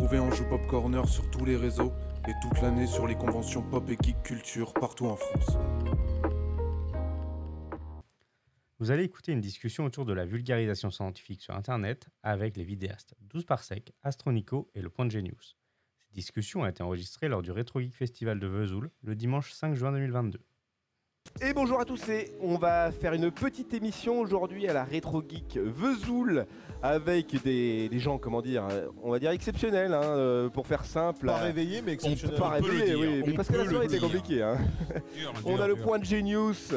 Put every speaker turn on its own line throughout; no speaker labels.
retrouver en joue Pop Corner sur tous les réseaux et toute l'année sur les conventions pop et geek culture partout en France.
Vous allez écouter une discussion autour de la vulgarisation scientifique sur Internet avec les vidéastes 12 par sec, Astronico et le Point de Genius. Cette discussion a été enregistrée lors du Retro Geek Festival de Vesoul le dimanche 5 juin 2022.
Et bonjour à tous et on va faire une petite émission aujourd'hui à la Retro Geek Vesoul avec des, des gens, comment dire, euh, on va dire exceptionnels hein, euh, pour faire simple.
Pas
euh,
réveillé, mais exceptionnel.
pas
peut le
réveillé,
dire,
oui, mais
on
parce que la soirée était compliquée. hein.
Dur,
On a le
dur.
point de Genius,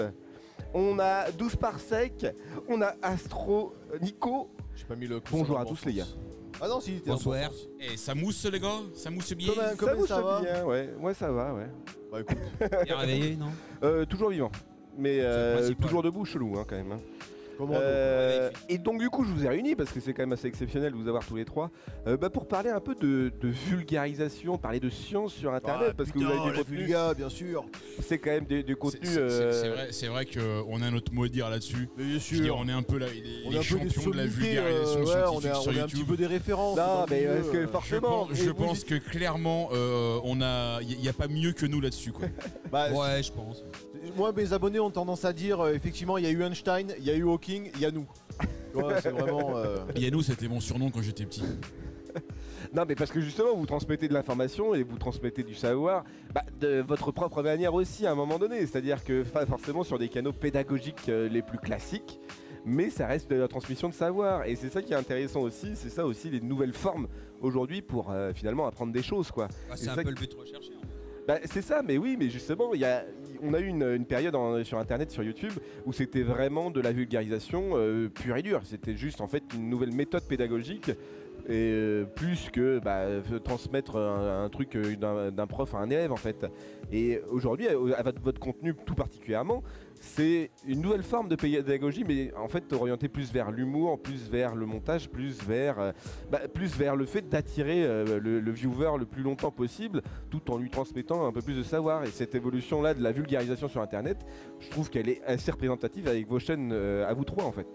on a 12 par sec, on a Astro Nico.
J'ai pas mis le
Bonjour à tous, les
sens. Ah non, si, il était en
Bonsoir.
bon sens.
Eh, ça mousse les gars Ça mousse bien
Comme un-
ça
Comment
vous
ça va
bien, ouais, ouais ça va, ouais.
Bah écoute,
Bien réveillé, non?
Euh, toujours vivant, mais euh, toujours debout, chelou hein, quand même. hein. Euh, et donc du coup je vous ai réunis parce que c'est quand même assez exceptionnel de vous avoir tous les trois euh, bah, pour parler un peu de, de vulgarisation, parler de science sur internet
Ah,
parce que vous avez du contenu,
vulga, bien sûr.
c'est quand même des- du
C'est
contenu.
c'est-
euh,
vrai, c'est vrai qu'on a notre mot à dire là-dessus.
Bien
Je veux dire,
sûr.
on est un peu là, les,
On des
champions de la vulgarisation
euh, ouais, on
scientifique sur
on est un petit peu des références.
Non, mais que
Je
forcément
pense, je pense que clairement, euh, on a, il n'y a pas mieux que nous là-dessus, quoi.
bah,
Ouais, je pense.
Moi, mes abonnés ont tendance à dire, euh, effectivement, il y a eu Einstein, il y a eu Hawking, il y a nous. Tu vois, c'est vraiment. euh,
Yannou, c'était mon surnom quand j'étais petit.
Non, mais parce que justement, vous transmettez de l'information et vous transmettez du savoir bah, de votre propre manière aussi à un moment donné. C'est-à-dire que pas forcément sur des canaux pédagogiques euh, les plus classiques, mais ça reste de la transmission de savoir. Et c'est ça qui est intéressant aussi, c'est ça aussi les nouvelles formes aujourd'hui pour euh, finalement apprendre des choses, quoi.
Ah,
Et
c'est
ça
un peu
que-
le but recherché. hein.
Bah, c'est ça, mais oui, mais justement, il y a, on a eu une, période sur Internet, sur YouTube, où c'était vraiment de la vulgarisation euh, pure et dure. C'était juste en fait une nouvelle méthode pédagogique. Euh, plus que bah, f- transmettre un, truc euh, d'un prof à un élève en fait. Et aujourd'hui, euh, votre contenu tout particulièrement, c'est une nouvelle forme de pédagogie, mais en fait orientée plus vers l'humour, plus vers le montage, plus vers, euh, bah, le fait d'attirer euh, le, le viewer le plus longtemps possible, tout en lui transmettant un peu plus de savoir. Et cette évolution-là de la vulgarisation sur Internet, je trouve qu'elle est assez représentative avec vos chaînes euh, à vous trois en fait.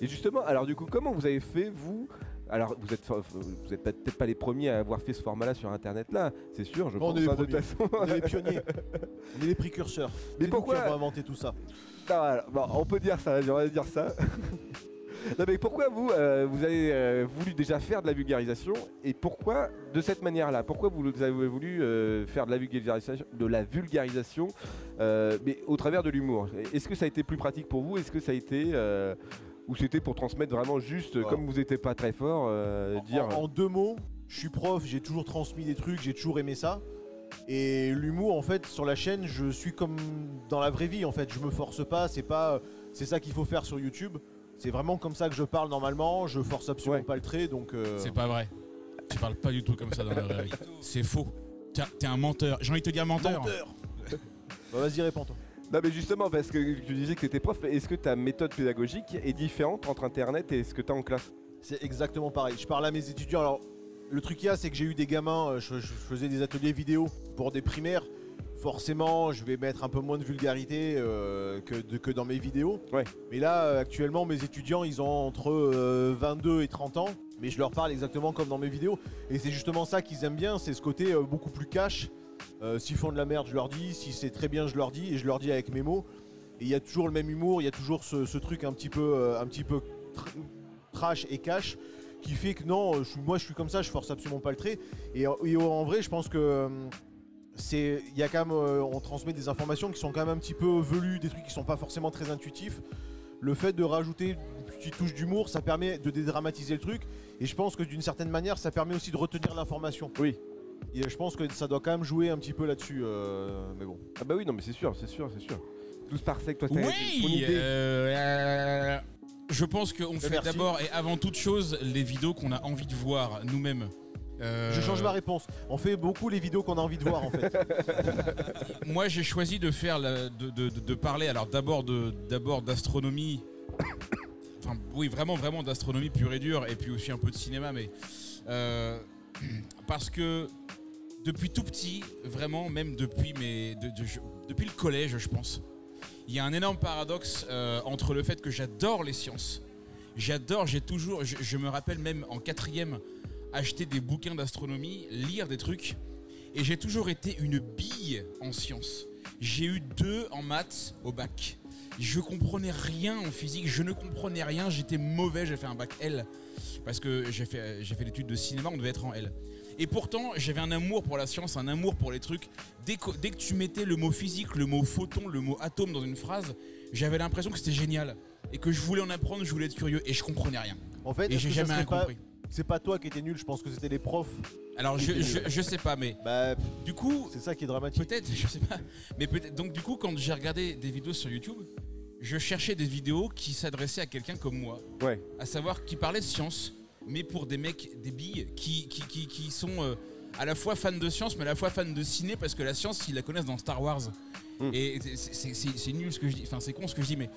Et justement, alors du coup, comment vous avez fait vous alors vous êtes vous êtes peut-être pas les premiers à avoir fait ce format-là sur Internet là, c'est sûr, je
On
pense
est les
de toute
premiers.
façon.
on est les pionniers. On est les précurseurs.
Mais pourquoi-
qui avons inventé tout ça.
Bon, on peut dire ça, j'aurais dire ça. non mais pourquoi vous, euh, vous avez euh, voulu déjà faire de la vulgarisation et pourquoi de cette manière-là? Pourquoi vous avez voulu euh, faire de la vulgarisation, de la vulgarisation mais au travers de l'humour? Est-ce que ça a été plus pratique pour vous? Est-ce que ça a été ou c'était pour transmettre vraiment juste, comme vous n'étiez pas très fort, euh, dire
En, en deux mots, je suis prof, j'ai toujours transmis des trucs, j'ai toujours aimé ça. Et l'humour, en fait, sur la chaîne, je suis comme dans la vraie vie, en fait. Je me force pas, c'est pas. C'est ça qu'il faut faire sur YouTube. C'est vraiment comme ça que je parle normalement, je force absolument
Ouais.
pas le trait, donc. euh,
C'est pas vrai. Tu parles pas du tout comme ça dans la vraie vie. C'est faux. T'es t'es un menteur. J'ai envie de te dire menteur.
Menteur Bah, Vas-y, réponds-toi.
Non mais justement parce que tu disais que tu étais prof, est-ce que ta méthode pédagogique est différente entre internet et ce que tu as en classe?
C'est exactement pareil. Je parle à mes étudiants. Alors, le truc qu'il y a, c'est que j'ai eu des gamins, euh, je, je faisais des ateliers vidéo pour des primaires. Forcément, je vais mettre un peu moins de vulgarité euh, que, de- que dans mes vidéos.
Ouais.
Mais là, euh, actuellement, mes étudiants, ils ont entre euh, 22 et 30 ans. Mais je leur parle exactement comme dans mes vidéos. Et c'est justement ça qu'ils aiment bien, c'est ce côté euh, beaucoup plus cash. Euh, S'ils font de la merde, je leur dis. Si c'est très bien, je leur dis. Et je leur dis avec mes mots. Et il y a toujours le même humour, il y a toujours ce, truc un petit peu, euh, un petit peu tr- trash et cash qui fait que non, moi je suis comme ça, je force absolument pas le trait. Et, en vrai, je pense que euh, c'est, il y a quand même, on transmet des informations qui sont quand même un petit peu velues, des trucs qui sont pas forcément très intuitifs. Le fait de rajouter une petite touche d'humour, ça permet de dédramatiser le truc. Et je pense que d'une certaine manière, ça permet aussi de retenir l'information.
Oui.
Et je pense que ça doit quand même jouer un petit peu là-dessus. euh, mais bon.
Ah bah oui, non mais c'est sûr, c'est sûr, c'est sûr. 12 par sec, toi t'as ton
Oui
idée
euh, euh, Je pense qu'on fait
merci.
d'abord et avant toute chose les vidéos qu'on a envie de voir nous-mêmes. Euh,
Je change ma réponse. On fait beaucoup les vidéos qu'on a envie de voir en fait.
Moi, j'ai choisi de faire la- de, de- de- de parler alors d'abord de d'abord d'astronomie. Enfin, oui, vraiment, vraiment d'astronomie pure et dure, et puis aussi un peu de cinéma, mais euh, parce que depuis tout petit, vraiment, même depuis mes, depuis le collège, je pense, il y a un énorme paradoxe euh, entre le fait que j'adore les sciences, j'adore, j'ai toujours, je, je me rappelle même en quatrième acheter des bouquins d'astronomie, lire des trucs. Et j'ai toujours été une bille en sciences. J'ai eu deux en maths au bac. Je comprenais rien en physique, je ne comprenais rien, j'étais mauvais, j'ai fait un bac L. Parce que j'ai fait, j'ai fait l'étude de cinéma, on devait être en L. Et pourtant, j'avais un amour pour la science, un amour pour les trucs. Dès que, dès que tu mettais le mot physique, le mot photon, le mot atome dans une phrase, j'avais l'impression que c'était génial. Et que je voulais en apprendre, je voulais être curieux. Et je comprenais rien.
En fait,
Et j'ai jamais rien
pas-
compris.
C'est pas toi qui étais nul, je pense que c'était les profs.
Alors, je, je, je sais pas, mais
Bah,
du coup,
c'est ça qui est dramatique.
Peut-être, je sais pas. Mais peut-être. Donc du coup, quand j'ai regardé des vidéos sur YouTube, je cherchais des vidéos qui s'adressaient à quelqu'un comme moi,
Ouais.
à savoir qui parlait de science, mais pour des mecs, des billes, qui, qui, qui, qui sont euh, à la fois fans de science, mais à la fois fans de ciné, parce que la science, ils la connaissent dans Star Wars.
Mm.
Et c'est- nul ce que je dis, enfin c'est con ce que je dis, mais.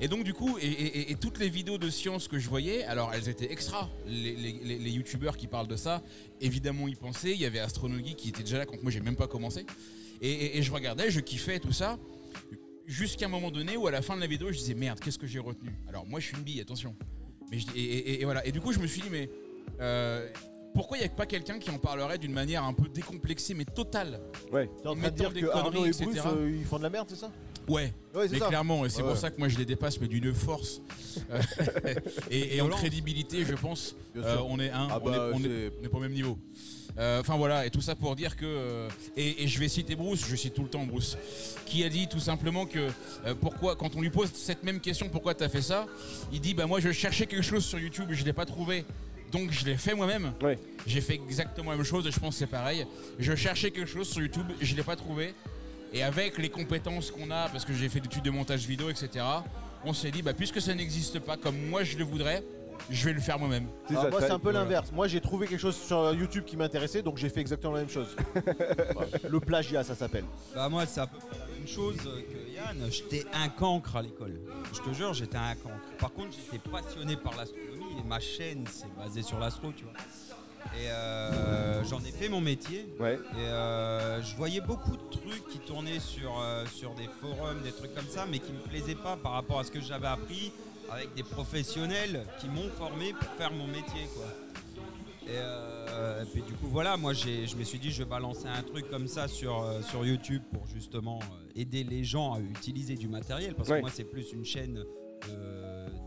Et donc du coup, et, toutes les vidéos de science que je voyais, alors elles étaient extra. Les, les, youtubeurs qui parlent de ça, évidemment ils pensaient. Il y avait Astronogie qui était déjà là quand moi j'ai même pas commencé. Et, je regardais, je kiffais tout ça. Jusqu'à un moment donné où à la fin de la vidéo je disais merde, qu'est-ce que j'ai retenu? Alors moi je suis une bille, attention. Mais et voilà. Et du coup je me suis dit mais euh, pourquoi il n'y a pas quelqu'un qui en parlerait d'une manière un peu décomplexée mais totale
Ouais.
T'es en train de
mettant
dire
des
que Arnaud
conneries,
et
etc.
Euh, ils font de la merde, c'est ça?
Ouais,
Ouais, c'est
mais
ça.
clairement, et c'est
Ouais.
pour ça que moi je les dépasse, mais d'une force. Euh, et, et en
Violence.
crédibilité, je pense,
Bien
euh,
sûr.
on est un,
Ah
on,
bah,
est, on, est,
c'est-
on est pas au même niveau. Euh, Enfin voilà, et tout ça pour dire que. euh, et, et je vais citer Bruce, je cite tout le temps Bruce, qui a dit tout simplement que euh, pourquoi, quand on lui pose cette même question, pourquoi t'as fait ça? Il dit bah moi je cherchais quelque chose sur YouTube et je l'ai pas trouvé, donc je l'ai fait moi-même.
Ouais.
J'ai fait exactement la même chose et je pense que c'est pareil. Je cherchais quelque chose sur YouTube, je l'ai pas trouvé. Et avec les compétences qu'on a, parce que j'ai fait des études de montage vidéo, etc., on s'est dit, bah, puisque ça n'existe pas comme moi je le voudrais, je vais le faire moi-même.
C'est
Alors
ça,
moi, c'est un peu
voilà.
l'inverse. Moi, j'ai trouvé quelque chose sur YouTube qui m'intéressait, donc j'ai fait exactement la même chose. Voilà. Le plagiat, ça s'appelle.
Bah moi c'est à peu près la même chose que Yann, j'étais un cancre à l'école. Je te jure, j'étais un cancre. Par contre, j'étais passionné par l'astronomie et ma chaîne c'est basé sur l'astro, tu vois. Et euh, j'en ai fait mon métier.
Ouais.
Et euh, je voyais beaucoup de trucs qui tournaient sur, euh, sur des forums, des trucs comme ça, mais qui me plaisaient pas par rapport à ce que j'avais appris avec des professionnels qui m'ont formé pour faire mon métier, quoi. Et, euh, et puis du coup voilà, moi j'ai, je me suis dit je vais balancer un truc comme ça sur, euh, sur YouTube pour justement euh, aider les gens à utiliser du matériel parce
Ouais.
que moi c'est plus une chaîne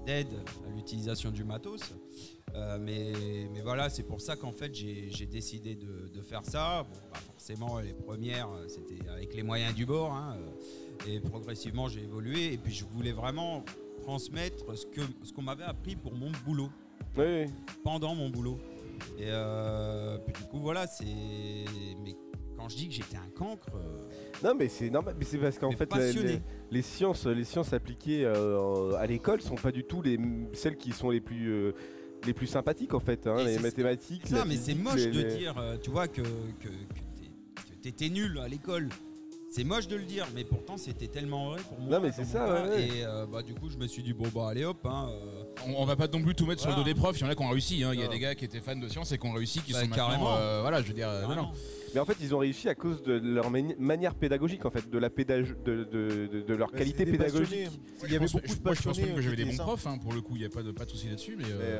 d'aide à l'utilisation du matos. Euh, mais, mais voilà, c'est pour ça qu'en fait j'ai, décidé de, de faire ça. Bon, bah, forcément les premières euh, c'était avec les moyens du bord hein, euh, et progressivement j'ai évolué et puis je voulais vraiment transmettre ce, que, ce qu'on m'avait appris pour mon boulot
ouais.
pendant mon boulot. Et euh, puis du coup, voilà, c'est. Quand je dis que j'étais un cancre, euh,
Non mais c'est normal, mais c'est parce qu'en fait les,
passionné.
les- les sciences, les sciences appliquées euh, à l'école sont pas du tout les celles qui sont les plus euh, les plus sympathiques en fait. hein, les mathématiques. la
mais c'est moche de dire, tu vois, que, que t'étais nul à l'école. C'est moche de le dire, mais pourtant c'était tellement vrai pour moi.
Non, mais c'est ça, ouais, ouais.
Et euh, bah, du coup, je me suis dit, bon, bah, allez hop, hein, euh,
On, on va pas non plus tout mettre sur le dos des profs, il y en a qui ont réussi. hein. Il y a des gars qui étaient fans de science et qui ont réussi, qui
Bah,
sont
carrément.
euh, voilà, je veux dire. non.
Mais en fait, ils ont réussi à cause de leur mani- manière pédagogique en fait, de la pédag... de, de, de- de leur
Mais
qualité pédagogique.
passionnés. Il y avait beaucoup
je-
de
moi, je pense
passionnés.
même que j'avais des bons profs, hein, pour le coup, il n'y a pas de, pas de souci là-dessus. Mais,
Mais,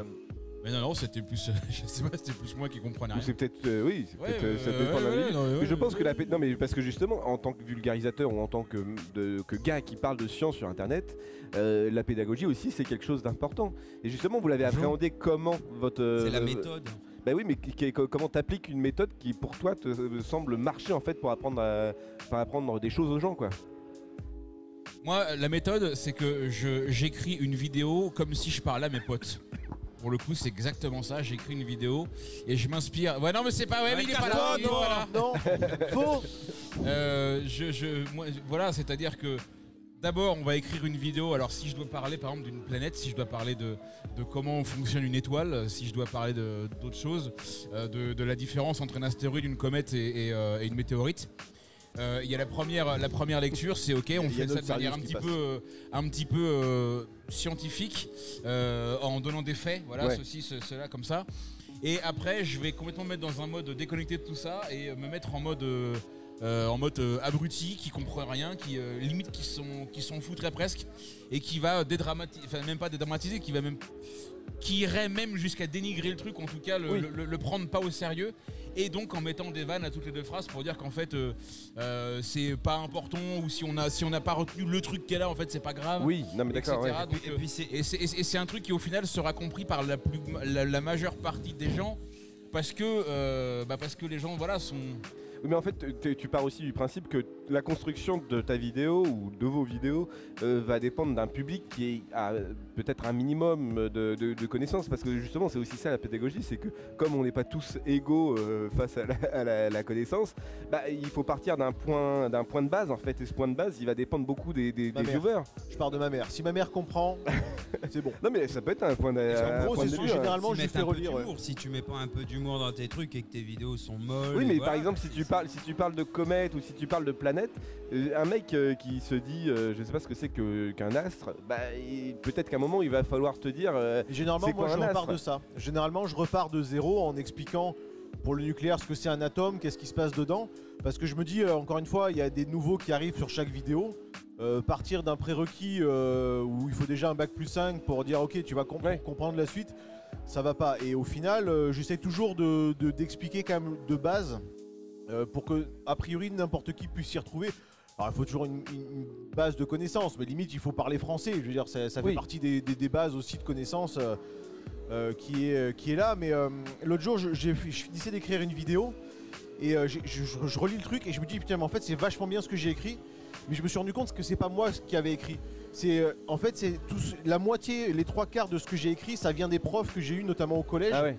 mais non, non, c'était plus. je sais pas, c'était plus moi qui comprenais
Ou
rien.
c'est peut-être euh, oui, c'est
Ouais,
peut-être, euh, ça
euh,
dépend de
ouais,
la
ouais,
vie.
non, ouais,
Mais je pense
ouais,
que la pé- non mais parce que justement en tant que vulgarisateur ou en tant que de- que gars qui parle de science sur internet, euh, la pédagogie aussi c'est quelque chose d'important. Et justement vous l'avez
Bonjour.
appréhendé comment votre euh,
C'est la
euh,
méthode.
Bah oui mais qui- qui- comment t'appliques une méthode qui pour toi te euh, semble marcher en fait pour apprendre à, pour apprendre des choses aux gens quoi.
Moi, la méthode, c'est que je- j'écris une vidéo comme si je parlais à mes potes. Pour le coup, c'est exactement ça. J'écris une vidéo et je m'inspire. Ouais, non, mais c'est pas. Ouais, mais il est pas là.
Toi,
il est pas là.
non, non, faux.
Euh, je, je- moi, je- voilà, c'est-à-dire que d'abord, on va écrire une vidéo. Alors, si je dois parler, par exemple, d'une planète, si je dois parler de, de comment fonctionne une étoile, si je dois parler de- d'autres choses, euh, de, de la différence entre un astéroïde, une comète et, et, euh, et une météorite. Euh, Il y a la première, la première lecture, c'est ok, on fait ça de manière un
Sirius qui
petit peu, euh, un petit peu euh, scientifique, euh, en donnant des faits, voilà,
Ouais.
ceci, ce- cela, comme ça. Et après, je vais complètement me mettre dans un mode déconnecté de tout ça et euh, me mettre en mode, euh, euh, en mode euh, abruti, qui comprend rien, qui euh, limite qui sont, qui s'en fout très presque, et qui va dédramatiser, enfin même pas dédramatiser, qui va même qui irait même jusqu'à dénigrer le truc, en tout cas le,
Oui.
le- le prendre pas au sérieux, et donc en mettant des vannes à toutes les deux phrases pour dire qu'en fait euh, euh, c'est pas important ou si on a si on n'a pas retenu le truc qu'elle a en fait c'est pas grave.
Oui, non mais
etc.
d'accord. ouais.
Donc,
Et puis c'est
et un truc qui au final sera compris par la, plus, la, la majeure partie des gens parce que, euh, bah, parce que les gens voilà, sont...
Mais en fait, tu- pars aussi du principe que la construction de ta vidéo ou de vos vidéos euh, va dépendre d'un public qui a peut-être un minimum de, de- de connaissances. Parce que justement, c'est aussi ça la pédagogie c'est que comme on n'est pas tous égaux euh, face à la, à la- la connaissance, bah, il faut partir d'un point, d'un point de base en fait. Et ce point de base, il va dépendre beaucoup des, des, viewers.
Je pars de ma mère. Si ma mère comprend, c'est bon.
Non, mais ça peut être un point de, un
gros, c'est
hein.
généralement,
Si
je fais
un peu
relire. ouais.
d'humour. Si tu mets pas un peu d'humour dans tes trucs et que tes vidéos sont molles.
Oui, mais
voilà,
par exemple, si tu parles, si tu parles de comète ou si tu parles de planète, euh, un mec euh, qui se dit, euh, je sais pas ce que c'est qu'un astre, bah, peut-être qu'à un moment il va falloir te dire,
Généralement, moi, je repars de ça. Généralement, je repars de zéro en expliquant pour le nucléaire ce que c'est un atome, qu'est-ce qui se passe dedans. Parce que je me dis, euh, encore une fois, il y a des nouveaux qui arrivent sur chaque vidéo. Euh, partir d'un prérequis euh, où il faut déjà un bac plus 5 pour dire, ok, tu vas
Ouais.
comprendre la suite, ça va pas. Et au final, j'essaie toujours de- de- d'expliquer quand même de base euh, pour que, a priori, n'importe qui puisse s'y retrouver. Alors, il faut toujours une, base de connaissances, mais limite, il faut parler français. Je veux dire, ça, ça fait partie des, des- des bases aussi de connaissances euh, euh, qui, est, qui est là. Mais euh, l'autre jour, je, je finissais d'écrire une vidéo et euh, je, je- je relis le truc et je me dis, putain, mais en fait, c'est vachement bien ce que j'ai écrit. Mais je me suis rendu compte que c'est pas moi qui avait écrit. C'est en fait c'est la moitié, les trois quarts de ce que j'ai écrit, ça vient des profs que j'ai eu notamment au collège
ah ouais,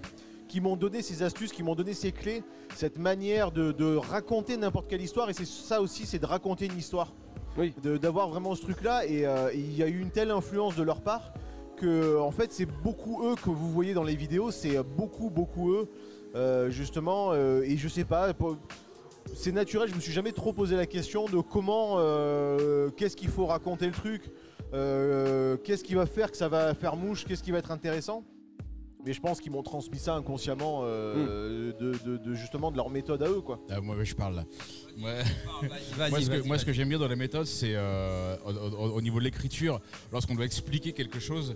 qui m'ont donné ces astuces, qui m'ont donné ces clés, cette manière de, de raconter n'importe quelle histoire. Et c'est ça aussi, c'est de raconter une histoire.
Oui.
D'avoir vraiment ce truc-là. Et euh, et il y a eu une telle influence de leur part que, en fait, c'est beaucoup eux que vous voyez dans les vidéos. C'est beaucoup, beaucoup eux, euh, justement. euh, et je sais pas. C'est naturel, je me suis jamais trop posé la question de comment, qu'est-ce qu'il faut raconter le truc, qu'est-ce qui va faire que ça va faire mouche, qu'est-ce qui va être intéressant. Mais je pense qu'ils m'ont transmis ça inconsciemment euh, de, de- de- justement de leur méthode à eux quoi.
Ah, moi je parle là. Ouais.
Vas-y,
moi, ce que,
vas-y,
moi, ce que
vas-y.
j'aime bien dans la méthode, c'est euh, au, au- au niveau de l'écriture, lorsqu'on doit expliquer quelque chose,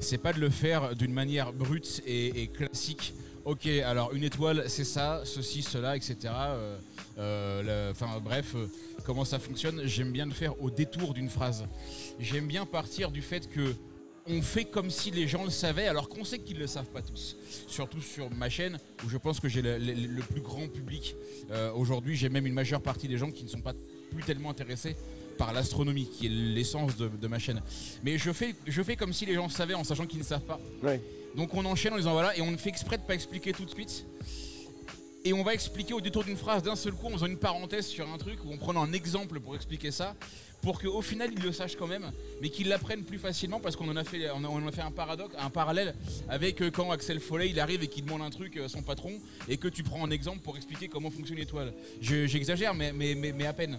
c'est pas de le faire d'une manière brute et, et classique. Ok, alors une étoile, c'est ça, ceci, cela, etc. Euh, euh, Enfin bref, euh, comment ça fonctionne J'aime bien le faire au détour d'une phrase. J'aime bien partir du fait que on fait comme si les gens le savaient, alors qu'on sait qu'ils le savent pas tous. Surtout sur ma chaîne, où je pense que j'ai le, le- le plus grand public euh, aujourd'hui. J'ai même une majeure partie des gens qui ne sont pas plus tellement intéressés par l'astronomie, qui est l'essence de, de ma chaîne. Mais je fais, je fais comme si les gens savaient en sachant qu'ils ne savent pas.
Ouais.
Donc on enchaîne en disant voilà, et on fait exprès de pas expliquer tout de suite. Et on va expliquer au détour d'une phrase d'un seul coup en faisant une parenthèse sur un truc ou en prenant un exemple pour expliquer ça, pour qu'au final ils le sachent quand même, mais qu'ils l'apprennent plus facilement parce qu'on en a fait, on a, on en a fait un paradoxe, un parallèle avec euh, quand Axel Follet il arrive et qu'il demande un truc à son patron et que tu prends un exemple pour expliquer comment fonctionne l'étoile. Je- J'exagère, mais, mais, mais, mais à peine.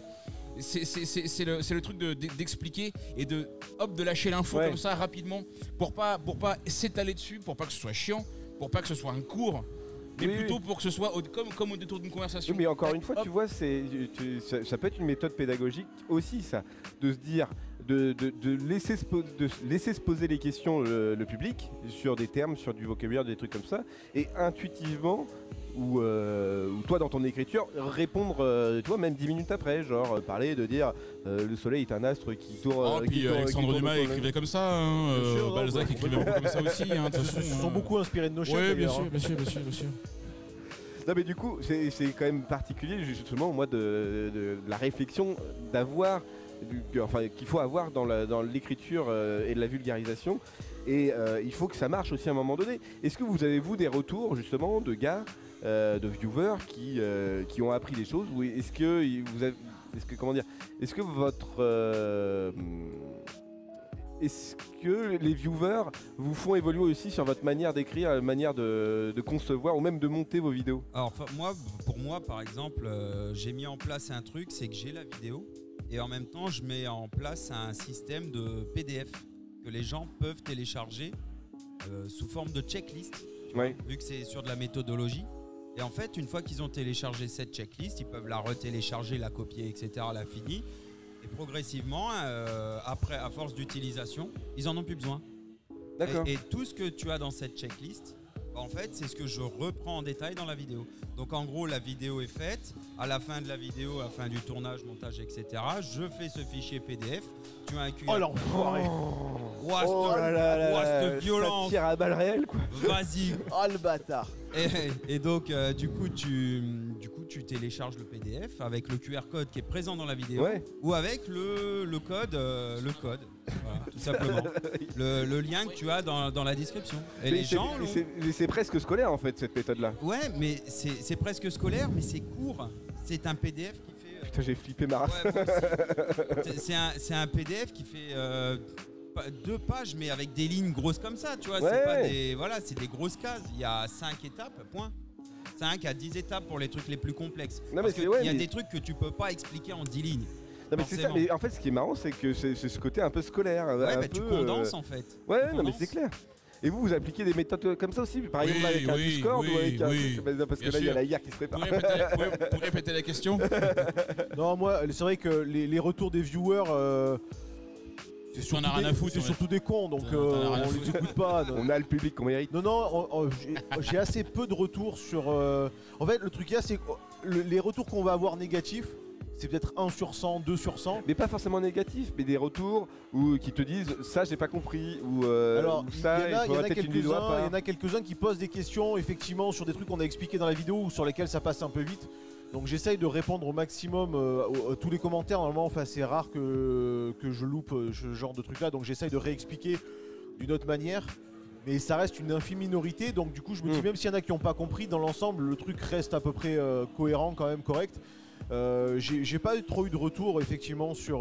C'est c'est- c'est- c'est le, c'est le truc de- d'expliquer et de hop de lâcher l'info
Ouais.
comme ça rapidement pour pas pour pas s'étaler dessus, pour pas que ce soit chiant, pour pas que ce soit un cours, mais
Oui,
plutôt
oui.
pour que ce soit au- comme, comme au détour d'une conversation.
Oui, mais encore une fois,
Hop.
tu vois, c'est, tu- ça, ça peut être une méthode pédagogique aussi, ça, de se dire, de, de- de laisser, se de se laisser se poser les questions le, le public sur des termes, sur du vocabulaire, des trucs comme ça, et intuitivement, ou, euh, ou toi dans ton écriture, répondre, euh, tu vois, même 10 minutes après, genre euh, parler, de dire, euh, le soleil est un astre qui tourne.
Oh,
qui
puis
tourne- qui
Alexandre
tourne
Dumas écrivait comme ça, hein, euh,
sûr, non,
Balzac écrivait beaucoup comme ça aussi. Hein,
Ils se sont
euh,
beaucoup inspirés de nos chaînes.
Ouais, bien sûr,
hein.
bien sûr, bien sûr, bien sûr.
Non mais du coup, c'est c'est quand même particulier justement moi de, de- de la réflexion d'avoir, qu'il faut avoir dans l'écriture euh, et la vulgarisation. Et euh, il faut que ça marche aussi à un moment donné. Est-ce que vous avez vous des retours justement de gars, euh, de viewers qui, qui ont appris des choses ou est-ce que vous est-ce que comment dire, est-ce que votre est-ce que les viewers vous font évoluer aussi sur votre manière d'écrire, la manière de, concevoir ou même de monter vos vidéos?
Alors moi, pour moi, par exemple, j'ai mis en place un truc, c'est que j'ai la vidéo et en même temps, je mets en place un système de PDF que les gens peuvent télécharger euh, sous forme de checklist, vu que c'est sur de la méthodologie. Et en fait, une fois qu'ils ont téléchargé cette checklist, ils peuvent la retélécharger, la copier, etc., la finir. Et progressivement, euh, après, à force d'utilisation, ils en ont plus besoin.
D'accord.
Et, et tout ce que tu as dans cette checklist, bah, en fait, c'est ce que je reprends en détail dans la vidéo. Donc en gros, la vidéo est faite. À la fin de la vidéo, à la fin du tournage, montage, etc., je fais ce fichier PDF. Tu as un QR.
Oh l'enfoiré
Ouah,
Oh
cette-
là là
violence.
tire à balles réelles quoi.
Vas-y.
Oh le bâtard
Et, et donc, euh, du coup, tu, tu télécharges le PDF avec le QR code qui est présent dans la vidéo
Ouais.
ou avec le, le code, euh, le code, Voilà, tout simplement. le, le lien que tu as dans, dans la description. Et
Mais
les gens,
c'est presque scolaire en fait cette méthode là.
ouais, mais c'est presque scolaire, mais c'est court. C'est un PDF qui fait. euh,
Putain j'ai flippé ma race.
Ouais. C'est- un, PDF qui fait euh, deux pages, mais avec des lignes grosses comme ça, tu vois.
Ouais.
C'est pas des, voilà, c'est des grosses cases. Il y a cinq étapes, point. 5 à 10 étapes pour les trucs les plus complexes.
Non, mais
Parce
c'est-
qu'il
ouais,
y a
mais-
des trucs que tu peux pas expliquer en 10 lignes.
Non mais c'est ça, mais en fait ce qui est marrant c'est que c'est ce côté un peu scolaire.
Ouais,
un
mais tu condenses
euh,
en fait.
Ouais,
Tu
non mais c'est clair. Et vous, vous appliquez des méthodes comme ça aussi Par
Oui,
exemple avec un
oui,
Discord ou
oui,
avec un...
oui.
Bah, Parce que
Bien
là, il y a la guerre qui se
Vous
prépare.
répétez, vous pouvez- vous pouvez répéter la question?
Non, moi, c'est vrai que les, les retours des viewers, euh, c'est surtout, des-
à foutre,
c'est surtout des cons, donc euh, on les écoute pas. non.
On a le public qu'on mérite.
Non, non, on- on- j'ai- j'ai assez peu de retours sur. euh, En fait, le truc qu'il y a, c'est que oh, le- les retours qu'on va avoir négatifs, c'est peut-être 1 sur 100, 2 sur 100.
Mais pas forcément négatif, mais des retours où, qui te disent ça j'ai pas compris ou, euh,
Alors,
ou
il y,
ça
en a- il y en
faudrait
a
peut-être une
quelques-uns il y en a quelques-uns qui posent des questions, effectivement, sur des trucs qu'on a expliqués dans la vidéo ou sur lesquels ça passe un peu vite. Donc j'essaye de répondre au maximum euh, aux- à tous les commentaires. Normalement, enfin, c'est rare que, que je loupe euh, ce genre de truc-là, donc j'essaye de réexpliquer d'une autre manière. Mais ça reste une infime minorité, donc du coup, je me dis,
Mm.
même s'il y en a qui n'ont pas compris, dans l'ensemble, le truc reste à peu près euh, cohérent, quand même correct. Euh, J'ai j'ai pas trop eu de retour, effectivement, sur.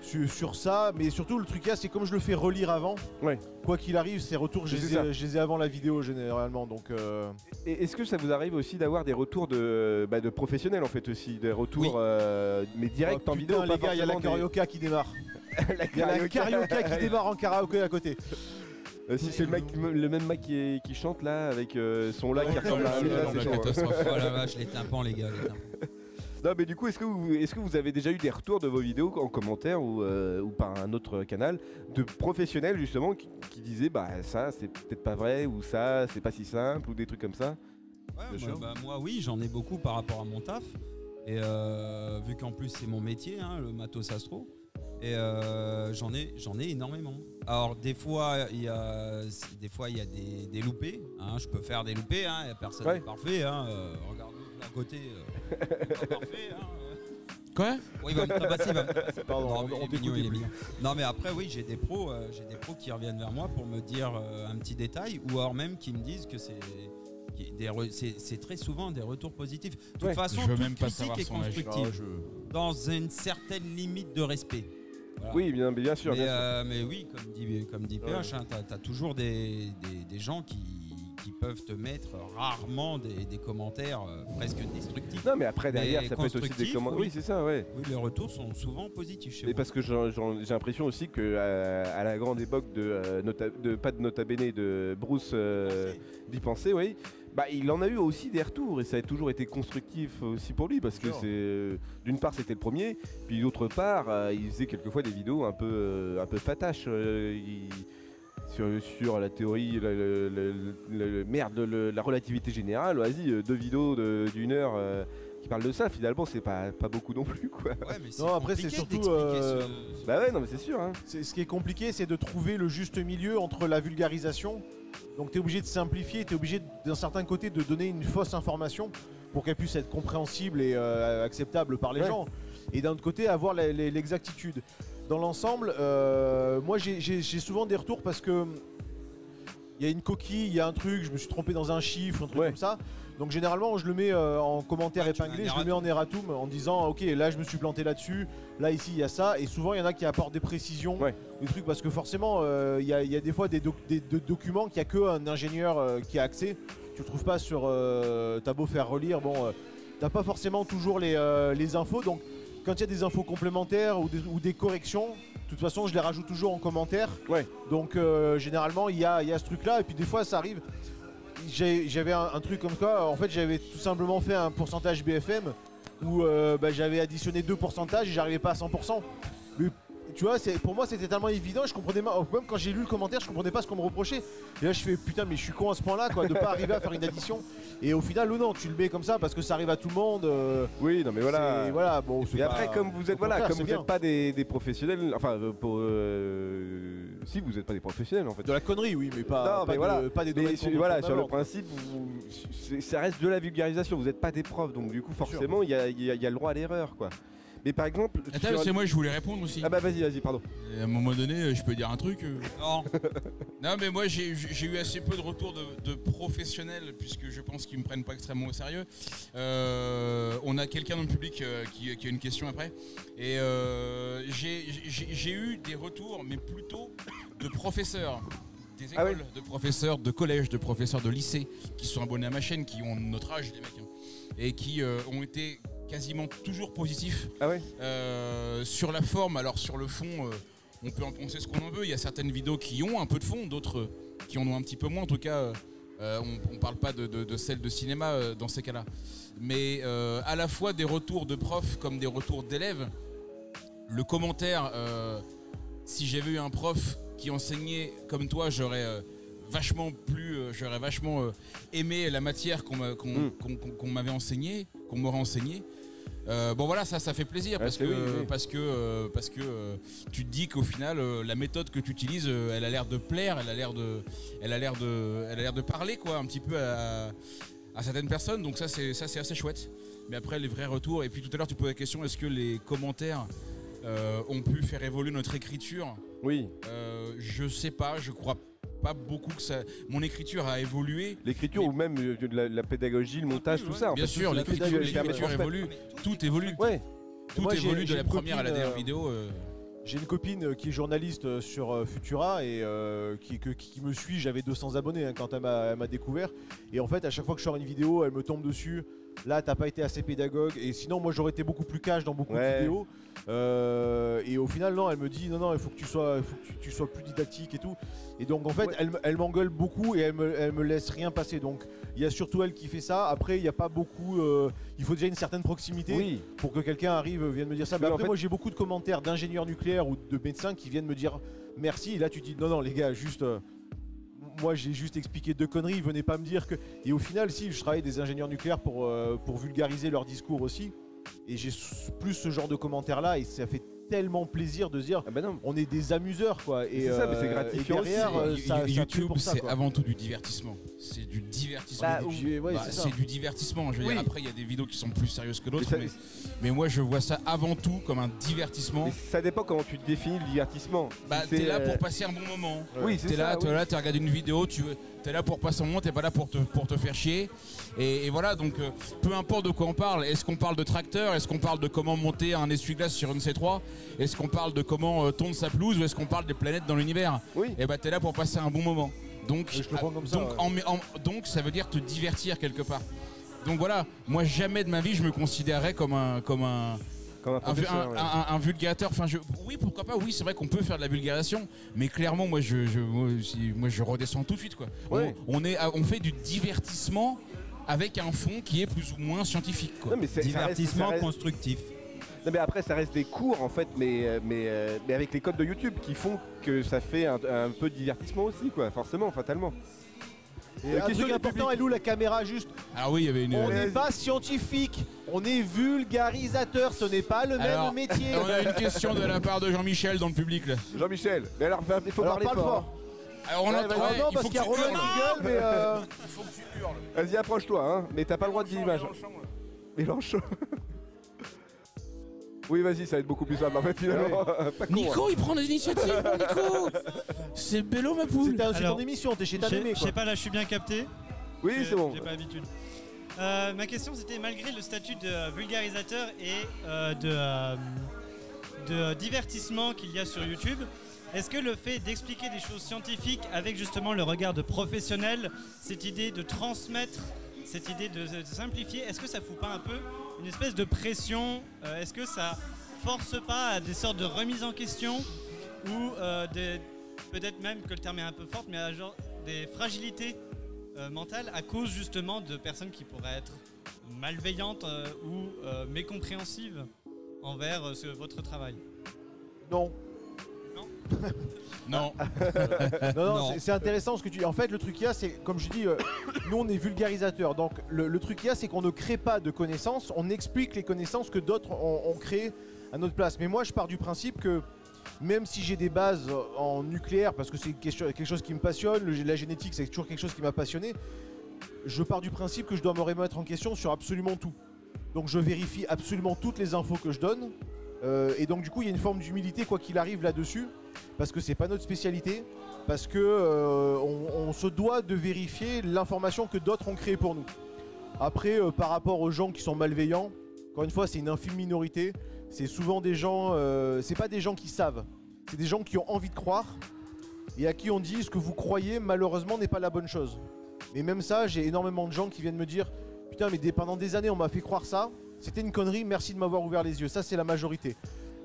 Sur, sur ça, mais surtout le truc là, c'est comme je le fais relire avant.
Ouais.
Quoi qu'il arrive, ces retours, je
C'est
les, ai, je les ai avant la vidéo généralement. Donc, euh,
est-ce que ça vous arrive aussi d'avoir des retours de, bah, de professionnels en fait aussi, des retours
Oui.
euh, mais direct
oh,
en
putain,
vidéo,
les gars, il y a la
forcément des-
carioca qui démarre.
la
Il y a la carioca qui démarre en karaoké à côté.
Euh, si c'est le, mec, le même mec qui, est- qui chante là avec euh, son là qui ressemble à hein.
catastrophe.
Oh la vache, les tympans, les gars. les tympans.
Non mais du coup est-ce que, vous, est-ce que vous avez déjà eu des retours de vos vidéos en commentaire ou, euh, ou par un autre canal de professionnels justement qui, qui disaient bah ça c'est peut-être pas vrai ou ça c'est pas si simple ou des trucs comme ça?
Ouais, moi, bah, moi, oui, j'en ai beaucoup par rapport à mon taf. Et euh, vu qu'en plus c'est mon métier, hein, le matos astro, et euh, j'en ai, j'en ai énormément. Alors des fois il y a, des fois il y a des, des loupés. hein, je peux faire des loupés. Hein, personne
Ouais.
n'est parfait. Hein, euh, regarde à côté, euh, pas parfait. Hein, euh.
Quoi?
Oui, il va me tabasser, il va me tabasser.
Pardon,
Non,
on-
mais
on
il est
t'écoute
mignon, il est
plus.
mignon. Non, mais après, oui, j'ai des pros, euh, j'ai des pros qui reviennent vers moi pour me dire euh, un petit détail, ou alors même qui me disent que c'est c'est très souvent des retours positifs. De toute
Ouais.
façon, toute
même pas
critique
savoir
est constructive
Ah, je-
dans une certaine limite de respect. Voilà.
Oui bien, bien sûr.
mais,
bien sûr.
euh, mais oui, comme dit, comme dit PH, hein, t'as as toujours des, des- des gens qui, qui peuvent te mettre rarement des, des commentaires euh, presque destructifs.
Non mais après derrière
mais
ça peut être aussi des commentaires.
oui.
Oui c'est ça ouais.
Oui, les retours sont souvent positifs chez
Et
moi.
parce que j'ai l'impression aussi que euh, à la grande époque de, euh, Nota- de pas de Nota Bene de Bruce d'y penser, oui. Bah, il en a eu aussi des retours et ça a toujours été constructif aussi pour lui parce que c'est euh, d'une part c'était le premier, puis d'autre part euh, il faisait quelquefois des vidéos un peu euh, un peu il- sur, sur la théorie, le- le- le- merde, la relativité générale. Vas-y, euh, deux vidéos de- d'une heure euh, qui parlent de ça. Finalement, c'est pas pas beaucoup non plus quoi.
Ouais, mais c'est
Non, après, c'est surtout, euh,
ce-
Bah ouais, non mais c'est sûr. Hein.
C'est- Ce qui est compliqué, c'est de trouver le juste milieu entre la vulgarisation. Donc, tu es obligé de simplifier, tu es obligé d'un certain côté de donner une fausse information pour qu'elle puisse être compréhensible et euh, acceptable par les
Ouais.
gens. Et d'un autre côté, avoir la- la- l'exactitude. Dans l'ensemble, euh, moi j'ai souvent des retours parce que il y a une coquille, il y a un truc, je me suis trompé dans un chiffre, un truc
Ouais.
comme ça. Donc généralement, je le mets euh, en commentaire
un
épinglé, je le mets en erratum en disant ok, là je me suis planté là-dessus, là ici il y a ça. Et souvent, il y en a qui apportent des précisions,
Ouais.
des trucs parce que forcément, euh, il y, a- il y a des fois des, doc- des- de- documents qu'il n'y a qu'un ingénieur euh, qui a accès. Tu le trouves pas sur. T'as beau faire relire, bon, t'as pas forcément toujours les, les infos. Donc quand il y a des infos complémentaires ou des, ou des corrections, de toute façon, je les rajoute toujours en commentaire.
Ouais.
Donc euh, généralement, il y a, il y a ce truc-là. Et puis des fois, ça arrive. J'avais un, un truc comme quoi, en fait, j'avais tout simplement fait un pourcentage BFM où euh, bah, j'avais additionné deux pourcentages et j'arrivais pas à 100%. Tu vois, pour moi c'était tellement évident, je comprenais même quand j'ai lu le commentaire, je comprenais pas ce qu'on me reprochait. Et là je fais putain mais je suis con à ce point-là quoi, de pas arriver à faire une addition. Et au final, ou non, tu le mets comme ça parce que ça arrive à tout le monde. euh,
Oui, non mais voilà.
voilà, bon.
Et après, comme vous êtes voilà, comme vous n'êtes pas des, des professionnels, enfin, euh, pour, euh, si vous n'êtes pas des professionnels en fait.
De la connerie, oui, mais pas,
Non,
pas
mais voilà.
pas des
Mais sur, voilà, sur le principe, vous- ça reste de la vulgarisation. Vous n'êtes pas des profs, donc du coup, forcément, il y a, il y a- il y a le droit à l'erreur, quoi. Mais par exemple,
Attends,
sur-
c'est moi, je voulais répondre aussi.
ah bah vas-y, vas-y, pardon.
Et à un moment donné, euh, je peux dire un truc. euh.
Non,
Non, mais moi, j'ai j'ai eu assez peu de retours de, de professionnels, puisque je pense qu'ils me prennent pas extrêmement au sérieux. Euh, on a quelqu'un dans le public euh, qui, qui a une question après. Et euh, j'ai j'ai- j'ai eu des retours, mais plutôt de professeurs. Des
Ah
écoles, de professeurs de collège, de professeurs de lycée, qui sont abonnés à ma chaîne, qui ont notre âge, les mecs, hein, et qui euh, ont été quasiment toujours positifs
Ah ouais
euh, sur la forme, alors sur le fond, euh, on peut en penser ce qu'on en veut. Il y a certaines vidéos qui ont un peu de fond, d'autres euh, qui en ont un petit peu moins. En tout cas, euh, on, on parle pas de, de, de celles de cinéma dans ces cas-là. Mais à la fois des retours de profs comme des retours d'élèves. Le commentaire, si j'avais eu un prof qui enseignait comme toi, j'aurais vachement plus, euh, j'aurais vachement euh, aimé la matière qu'on
Mm.
qu'on m'avait enseignée, qu'on m'aurait enseignée. Euh, bon voilà, ça, ça fait plaisir parce, que,
oui, oui.
parce que euh, parce que euh, tu te dis qu'au final, euh, la méthode que tu utilises, euh, elle a l'air de plaire, elle a l'air de, elle a l'air de, elle a l'air de parler quoi, un petit peu à, à certaines personnes. Donc ça, c'est ça, c'est assez chouette. Mais après, les vrais retours. Et puis tout à l'heure, tu posais la question est-ce que les commentaires euh, ont pu faire évoluer notre écriture?
Oui,
Euh, Je sais pas, je crois pas beaucoup que ça. Mon écriture a évolué.
l'écriture ou même euh, la, la pédagogie, le montage, tout ça. en
Bien
fait,
sûr, l'écriture évolue, tout évolue.
Ouais,
Tout
moi,
évolue de la première à la dernière
euh,
vidéo. euh,
J'ai une copine qui est journaliste sur Futura et euh, qui, me suit. J'avais 200 abonnés hein, quand elle m'a découvert. Et en fait, à chaque fois que je sors une vidéo, elle me tombe dessus. Là, t'as pas été assez pédagogue. Et sinon, moi, j'aurais été beaucoup plus cash dans beaucoup
Ouais.
de vidéos. Euh, et au final, non, elle me dit non, non, il faut que tu sois, il faut que tu, tu sois plus didactique et tout. Et donc, en fait,
Ouais.
elle, elle m'engueule beaucoup et elle me, elle me laisse rien passer. Donc, il y a surtout elle qui fait ça. Après, il n'y a pas beaucoup. euh, il faut déjà une certaine proximité
oui.
pour que quelqu'un arrive, vienne me dire ça. Mais
en
après,
fait-
moi, j'ai beaucoup de commentaires d'ingénieurs nucléaires ou de médecins qui viennent me dire merci. Et là, tu dis non, non, les gars, juste. euh, moi, j'ai juste expliqué deux conneries. Venez pas me dire que. Et au final, si, je travaille des ingénieurs nucléaires pour, euh, pour vulgariser leur discours aussi. Et j'ai plus ce genre de commentaires-là. Et ça fait tellement plaisir de se dire
Ah bah non.
on est des amuseurs, quoi. Et
C'est ça, mais c'est
euh,
gratifiant
et derrière,
aussi.
euh, ça,
YouTube, c'est avant tout du divertissement. C'est du divertissement.
Bah,
ouais,
Bah,
c'est
du divertissement. Je veux
Oui.
dire, après, il y a des vidéos qui sont plus sérieuses que d'autres, mais, mais moi, je vois ça avant tout comme un divertissement.
mais ça dépend comment tu définis le divertissement.
Bah,
Si
t'es là
euh,
pour passer un bon moment.
Oui,
T'es là,
oui.
là, tu regardes une vidéo, tu veux- t'es là pour passer un moment, t'es pas là pour te, pour te faire chier. Et, et voilà, donc euh, peu importe de quoi on parle. Est-ce qu'on parle de tracteur? Est-ce qu'on parle de comment monter un essuie-glace sur une C3 Est-ce qu'on parle de comment euh, tondre sa pelouse Ou est-ce qu'on parle des planètes dans l'univers
Oui.
Et bah t'es là pour passer un bon moment. Donc,
Et je le prends comme ça,
donc,
ouais.
en- en- donc ça veut dire te divertir quelque part. Donc voilà, moi jamais de ma vie je me considérerais comme un, comme un,
Comme un
un, vu-
professeur.
un-
ouais.
un- un vulgarisateur. Enfin, je, oui, pourquoi pas. Oui, c'est vrai qu'on peut faire de la vulgarisation, mais clairement, moi, je, je- moi, je redescends tout de suite, quoi. On-
Ouais.
On, est, on fait du divertissement avec un fond qui est plus ou moins scientifique, quoi.
Non, mais c'est- ça reste-
divertissement
ça reste-
constructif.
Non mais après ça reste des cours en fait mais, euh, mais, euh, mais avec les codes de YouTube qui font que ça fait un, un peu de divertissement aussi quoi forcément fatalement.
Et
La
un
question
truc important,
public.
elle où la caméra juste?
Alors oui, il y avait une.
On
Euh,
n'est pas scientifique, on est vulgarisateur, ce n'est pas le
Alors,
même métier.
on a une question de la part de Jean-Michel dans le public, là.
Jean-Michel, mais alors il faut
Alors,
parler
parle
fort.
fort.
Alors, on
Ouais,
entend,
vas-y.
ouais,
Ah non,
il
parce qu'il y a Romain qui gueule, mais euh,
Il faut que tu hurles.
Vas-y approche-toi hein, mais t'as pas le droit de l'image. Mélenchon. Oui vas-y ça va être beaucoup plus simple en fait finalement. Pas con, hein.
Nico, il prend des initiatives, mon Nico C'est Bello, ma poule
c'est ta- c'est
Alors,
ton émission, t'es chez ta
Je
mémé
je sais pas, là, je suis bien capté.
Oui
J'ai-
c'est bon.
J'ai pas l'habitude. Euh, ma question, c'était malgré le statut de euh, vulgarisateur et euh, de, euh, de euh, divertissement qu'il y a sur YouTube, est-ce que le fait d'expliquer des choses scientifiques avec justement le regard de professionnel, cette idée de transmettre, cette idée de, de simplifier, est-ce que ça fout pas un peu une espèce de pression euh, Est-ce que ça force pas à des sortes de remises en question ou euh, peut-être même que le terme est un peu fort, mais à genre des fragilités euh, mentales à cause justement de personnes qui pourraient être malveillantes ou mécompréhensives envers votre travail?
Non.
Non,
Non, non,
Non.
c'est- c'est intéressant ce que tu dis. En fait, le truc qu'il y a, c'est, comme je dis, euh, nous on est vulgarisateurs. Donc le, le truc qu'il y a, c'est qu'on ne crée pas de connaissances, on explique les connaissances que d'autres ont, ont créées à notre place. Mais moi, je pars du principe que même si j'ai des bases en nucléaire, parce que c'est quelque chose- quelque chose qui me passionne, le- la génétique, c'est toujours quelque chose qui m'a passionné, je pars du principe que je dois me remettre en question sur absolument tout. Donc je vérifie absolument toutes les infos que je donne. Euh, et donc du coup, il y a une forme d'humilité quoi qu'il arrive là-dessus, parce que c'est pas notre spécialité parce que euh, on, se doit de vérifier l'information que d'autres ont créée pour nous. Après, euh, par rapport aux gens qui sont malveillants, encore une fois, c'est une infime minorité. C'est souvent des gens, c'est pas des gens qui savent, c'est des gens qui ont envie de croire et à qui on dit ce que vous croyez malheureusement n'est pas la bonne chose. Mais même ça, j'ai énormément de gens qui viennent me dire putain, mais pendant des années on m'a fait croire ça, c'était une connerie, merci de m'avoir ouvert les yeux. Ça, c'est la majorité.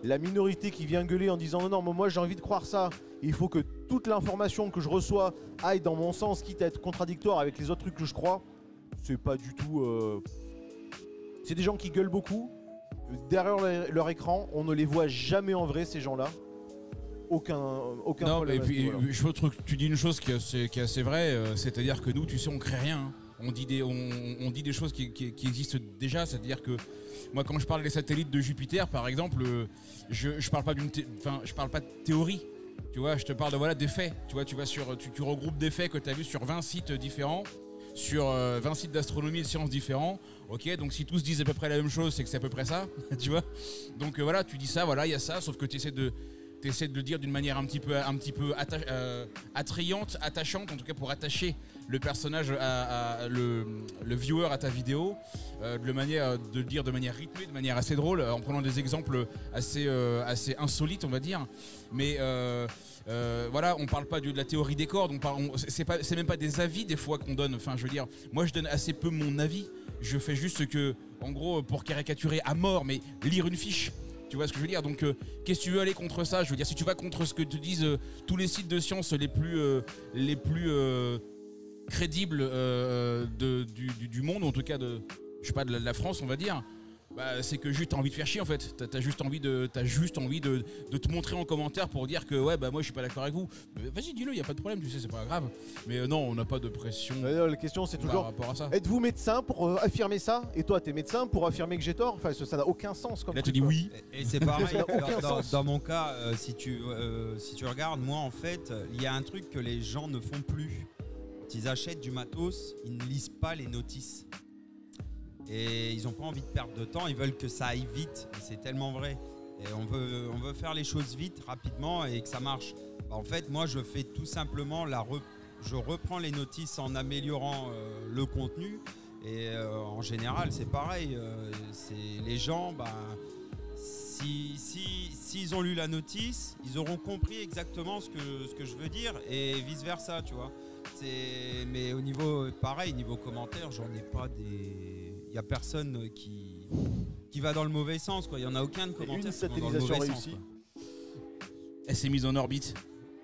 La minorité qui vient gueuler en disant non, non, mais moi j'ai envie de croire ça, il faut que toute l'information que je reçois aille dans mon sens, quitte à être contradictoire avec les autres trucs que je crois. C'est pas du tout. euh, C'est des gens qui gueulent beaucoup. Derrière leur- écran, on ne les voit jamais en vrai, ces gens-là. Aucun, aucun
non,
problème ce
puis je trouve que tu dis une chose qui est assez, qui est assez vraie, euh, c'est-à-dire que nous, tu sais, on crée rien. On dit des, on, dit des choses qui, qui- existent déjà, c'est-à-dire que moi, quand je parle des satellites de Jupiter, par exemple, euh, je, je parle pas d'une, enfin, je parle pas de théorie. Tu vois, je te parle de voilà des faits. Tu vois, tu vas sur, tu, regroupes des faits que tu as vus sur 20 sites différents, sur euh, 20 sites d'astronomie et de sciences différents. Ok, donc si tous disent à peu près la même chose, c'est que c'est à peu près ça. tu vois. Donc euh, voilà, tu dis ça, voilà, il y a ça, sauf que tu essaies de essaies de le dire d'une manière un petit peu, euh, attrayante, attachante, en tout cas pour attacher le personnage, à, le, viewer à ta vidéo, euh, de, manière, de le dire de manière rythmée, de manière assez drôle, en prenant des exemples assez, euh, insolites, on va dire. Mais euh, euh, voilà, on parle pas de, la théorie des cordes, on parle, c'est pas, c'est même pas des avis des fois qu'on donne. Enfin, je veux dire, moi je donne assez peu mon avis. Je fais juste que, en gros, pour caricaturer à mort, mais lire une fiche. Tu vois ce que je veux dire? Donc, euh, qu'est-ce que tu veux aller contre ça? Je veux dire, si tu vas contre ce que te disent euh, tous les sites de sciences les plus, euh, les plus crédibles du, monde, en tout cas de, je sais pas, de la France, on va dire. Bah, c'est que juste t'as envie de faire chier en fait. T'as as juste envie de, t'as juste envie de, de te montrer en commentaire pour dire que ouais bah moi je suis pas d'accord avec vous. Mais Vas-y dis-le, y a pas de problème, tu sais c'est pas grave. Mais euh, non, on n'a pas de pression
D'ailleurs, la question c'est
par
toujours
rapport à ça.
êtes-vous médecin pour euh, affirmer ça? Et toi, t'es médecin pour affirmer que j'ai tort? Enfin, ça ça n'a aucun sens comme
Là tu dis
quoi.
oui.
Et et c'est pareil,
Ça n'a aucun
dans, dans-
sens.
dans mon cas, euh, si, tu, euh, si tu regardes, moi en fait, il y a un truc que les gens ne font plus. Quand ils achètent du matos, ils ne lisent pas les notices. Et ils n'ont pas envie de perdre de temps, ils veulent que ça aille vite. Et c'est tellement vrai. Et on veut, on veut faire les choses vite, rapidement et que ça marche. Bah, en fait, moi je fais tout simplement la je reprends les notices en améliorant euh, le contenu. Et euh, en général, c'est pareil. euh, les gens, bah, si, si, s'ils ont lu la notice, ils auront compris exactement ce que, ce que je veux dire et vice versa, tu vois. Mais au niveau, pareil, niveau commentaire, j'en ai pas des. Il y a personne qui, qui va dans le mauvais sens, quoi. Il y en a aucun de commentaire
une
qui dans le sens, quoi.
Elle s'est mise en orbite.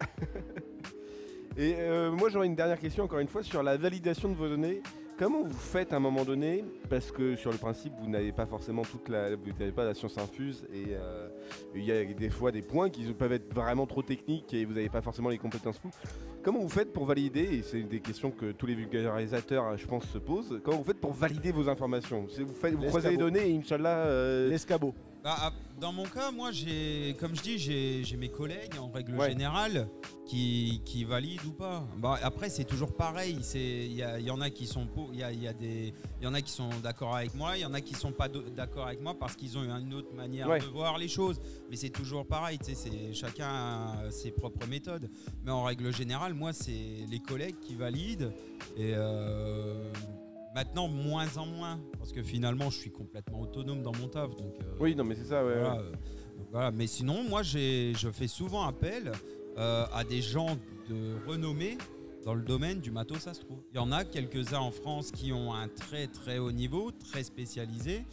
Et euh, moi j'aurais une dernière question encore une fois sur la validation de vos données. Comment vous faites à un moment donné Parce que sur le principe, vous n'avez pas forcément toute la, vous n'avez pas la science infuse et euh, il y a des fois des points qui peuvent être vraiment trop techniques et vous n'avez pas forcément les compétences pour. Comment vous faites pour valider Et c'est des questions que tous les vulgarisateurs, hein, je pense, se posent. Comment vous faites pour valider vos informations? Vous, faites, vous croisez les données et Inch'Allah. euh,
L'escabeau.
Bah, ah, dans mon cas, moi, j'ai, comme je dis, j'ai, mes collègues en règle
Ouais.
générale qui, qui valident ou pas. Bah, après, c'est toujours pareil. C'est, il y, en a qui sont, il y a, y a des, il y en a qui sont d'accord avec moi, il y en a qui sont pas d'accord avec moi parce qu'ils ont une autre manière
Ouais.
de voir les choses. Mais c'est toujours pareil. C'est chacun a ses propres méthodes. Mais en règle générale, moi, c'est les collègues qui valident et euh, Maintenant, moins en moins, parce que finalement, je suis complètement autonome dans mon taf. Donc, euh,
Oui, non, mais c'est ça, ouais.
voilà,
ouais.
euh, donc voilà. Mais sinon, moi, j'ai- je fais souvent appel euh, à des gens de renommée dans le domaine du matos astro. Il y en a quelques-uns en France qui ont un très très haut niveau, très spécialisé.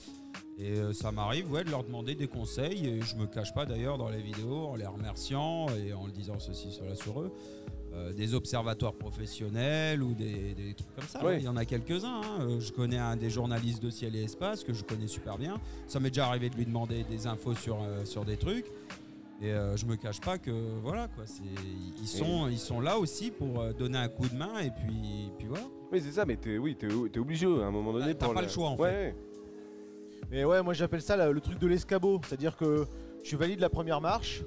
Et ça m'arrive ouais, de leur demander des conseils. Et je me cache pas d'ailleurs dans les vidéos en les remerciant et en le disant ceci, cela sur eux. Euh, des observatoires professionnels ou des, des trucs comme ça.
Ouais.
Il y en a quelques-uns. hein. Euh, Je connais un des journalistes de Ciel et Espace que je connais super bien. Ça m'est déjà arrivé de lui demander des infos sur, euh, sur des trucs. Et euh, je me cache pas que voilà quoi, c'est ils sont ils sont là aussi pour donner un coup de main et puis puis voilà.
Oui, c'est ça, mais t'es oui, t'es t'es obligé à un moment donné.
Bah, t'as pas le choix, en
Ouais,
fait.
ouais.
Mais ouais, moi j'appelle ça le truc de l'escabeau. C'est-à-dire que tu valides la première marche,